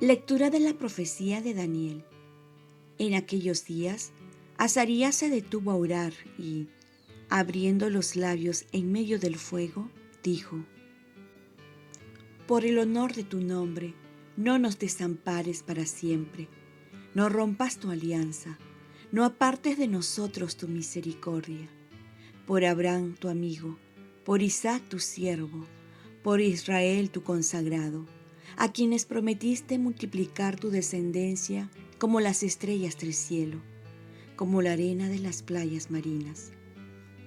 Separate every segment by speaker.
Speaker 1: Lectura de la profecía de Daniel. En aquellos días, Azarías se detuvo a orar y, abriendo los labios en medio del fuego, dijo, Por el honor de tu nombre, no nos desampares para siempre, no rompas tu alianza, no apartes de nosotros tu misericordia. Por Abraham tu amigo, por Isaac tu siervo, por Israel tu consagrado a quienes prometiste multiplicar tu descendencia como las estrellas del cielo, como la arena de las playas marinas.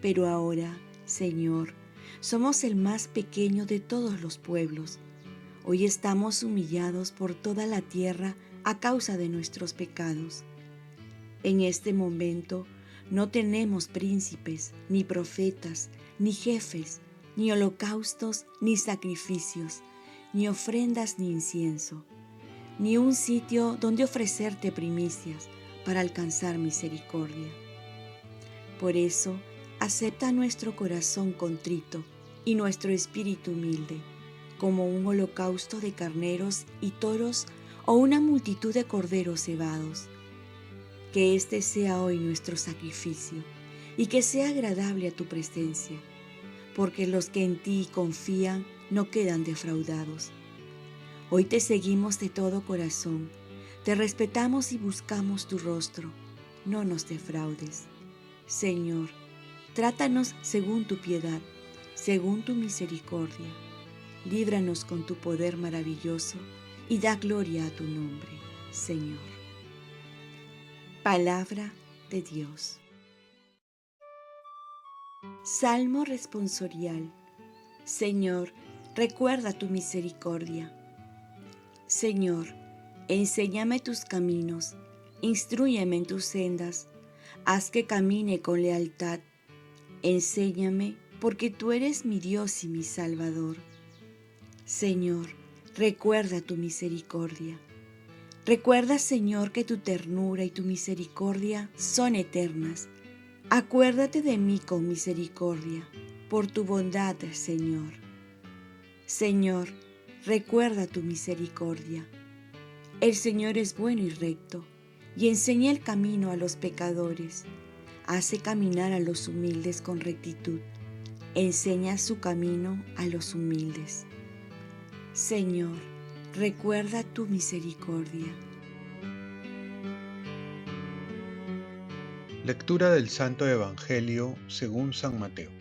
Speaker 1: Pero ahora, Señor, somos el más pequeño de todos los pueblos. Hoy estamos humillados por toda la tierra a causa de nuestros pecados. En este momento no tenemos príncipes, ni profetas, ni jefes, ni holocaustos, ni sacrificios ni ofrendas ni incienso, ni un sitio donde ofrecerte primicias para alcanzar misericordia. Por eso, acepta nuestro corazón contrito y nuestro espíritu humilde, como un holocausto de carneros y toros o una multitud de corderos cebados. Que este sea hoy nuestro sacrificio y que sea agradable a tu presencia, porque los que en ti confían no quedan defraudados. Hoy te seguimos de todo corazón, te respetamos y buscamos tu rostro, no nos defraudes. Señor, trátanos según tu piedad, según tu misericordia. Líbranos con tu poder maravilloso y da gloria a tu nombre, Señor. Palabra de Dios. Salmo responsorial. Señor, recuerda tu misericordia. Señor, enséñame tus caminos, instruyeme en tus sendas, haz que camine con lealtad. Enséñame, porque tú eres mi Dios y mi Salvador. Señor, recuerda tu misericordia. Recuerda, Señor, que tu ternura y tu misericordia son eternas. Acuérdate de mí con misericordia, por tu bondad, Señor. Señor, recuerda tu misericordia. El Señor es bueno y recto, y enseña el camino a los pecadores. Hace caminar a los humildes con rectitud. Enseña su camino a los humildes. Señor, recuerda tu misericordia.
Speaker 2: Lectura del Santo Evangelio según San Mateo.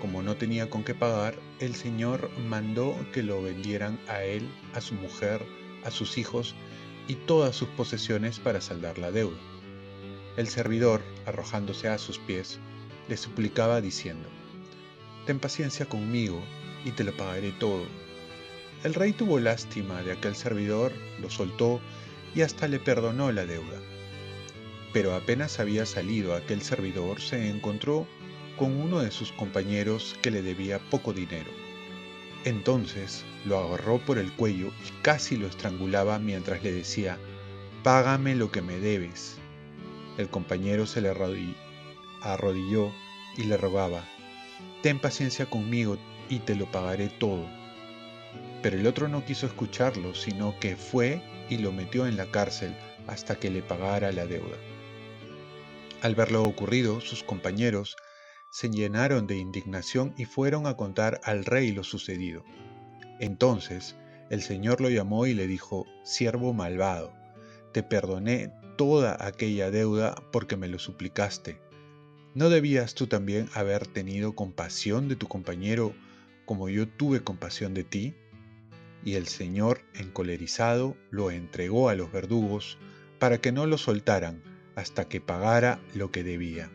Speaker 2: como no tenía con qué pagar, el Señor mandó que lo vendieran a él, a su mujer, a sus hijos y todas sus posesiones para saldar la deuda. El servidor, arrojándose a sus pies, le suplicaba diciendo, Ten paciencia conmigo y te lo pagaré todo. El rey tuvo lástima de aquel servidor, lo soltó y hasta le perdonó la deuda. Pero apenas había salido aquel servidor, se encontró con uno de sus compañeros que le debía poco dinero. Entonces lo agarró por el cuello y casi lo estrangulaba mientras le decía, Págame lo que me debes. El compañero se le arrodilló y le rogaba, Ten paciencia conmigo y te lo pagaré todo. Pero el otro no quiso escucharlo, sino que fue y lo metió en la cárcel hasta que le pagara la deuda. Al ver lo ocurrido, sus compañeros se llenaron de indignación y fueron a contar al rey lo sucedido. Entonces el Señor lo llamó y le dijo, siervo malvado, te perdoné toda aquella deuda porque me lo suplicaste. ¿No debías tú también haber tenido compasión de tu compañero como yo tuve compasión de ti? Y el Señor, encolerizado, lo entregó a los verdugos para que no lo soltaran hasta que pagara lo que debía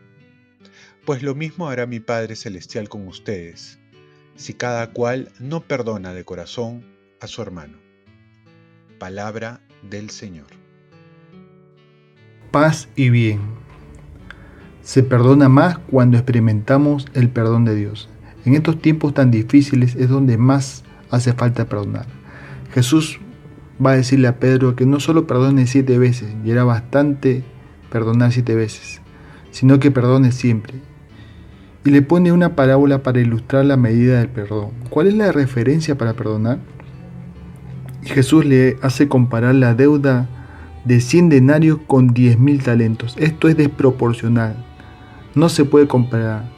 Speaker 2: pues lo mismo hará mi Padre Celestial con ustedes, si cada cual no perdona de corazón a su hermano. palabra del Señor.
Speaker 3: Paz y bien. Se perdona más cuando experimentamos el perdón de Dios. En estos tiempos tan difíciles es donde más hace falta perdonar. Jesús va a decirle a Pedro que no solo perdone siete veces, y era bastante perdonar siete veces, sino que perdone siempre. Y le pone una parábola para ilustrar la medida del perdón. ¿Cuál es la referencia para perdonar? Y Jesús le hace comparar la deuda de 100 denarios con 10.000 talentos. Esto es desproporcional. No se puede comparar,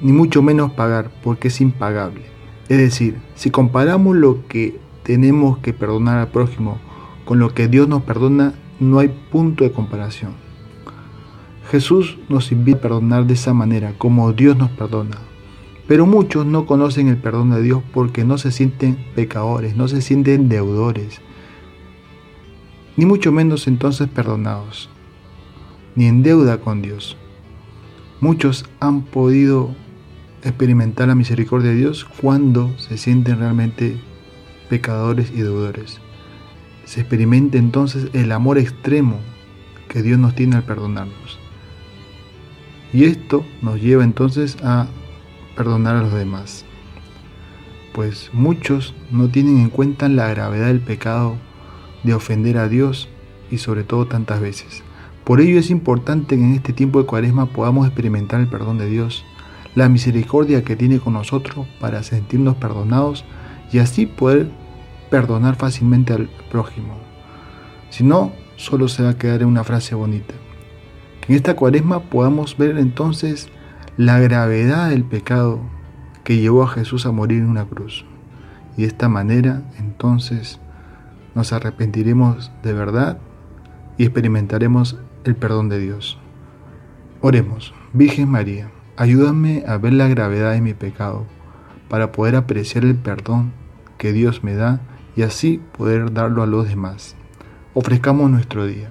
Speaker 3: ni mucho menos pagar, porque es impagable. Es decir, si comparamos lo que tenemos que perdonar al prójimo con lo que Dios nos perdona, no hay punto de comparación. Jesús nos invita a perdonar de esa manera, como Dios nos perdona. Pero muchos no conocen el perdón de Dios porque no se sienten pecadores, no se sienten deudores, ni mucho menos entonces perdonados, ni en deuda con Dios. Muchos han podido experimentar la misericordia de Dios cuando se sienten realmente pecadores y deudores. Se experimenta entonces el amor extremo que Dios nos tiene al perdonarnos. Y esto nos lleva entonces a perdonar a los demás. Pues muchos no tienen en cuenta la gravedad del pecado de ofender a Dios y sobre todo tantas veces. Por ello es importante que en este tiempo de cuaresma podamos experimentar el perdón de Dios, la misericordia que tiene con nosotros para sentirnos perdonados y así poder perdonar fácilmente al prójimo. Si no, solo se va a quedar en una frase bonita. En esta cuaresma podamos ver entonces la gravedad del pecado que llevó a Jesús a morir en una cruz. Y de esta manera entonces nos arrepentiremos de verdad y experimentaremos el perdón de Dios. Oremos, Virgen María, ayúdame a ver la gravedad de mi pecado para poder apreciar el perdón que Dios me da y así poder darlo a los demás. Ofrezcamos nuestro día.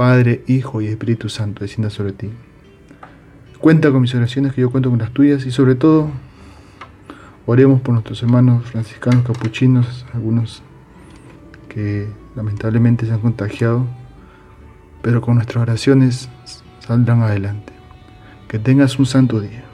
Speaker 3: Padre, Hijo y Espíritu Santo, descienda sobre ti. Cuenta con mis oraciones, que yo cuento con las tuyas, y sobre todo, oremos por nuestros hermanos franciscanos capuchinos, algunos que lamentablemente se han contagiado, pero con nuestras oraciones saldrán adelante. Que tengas un santo día.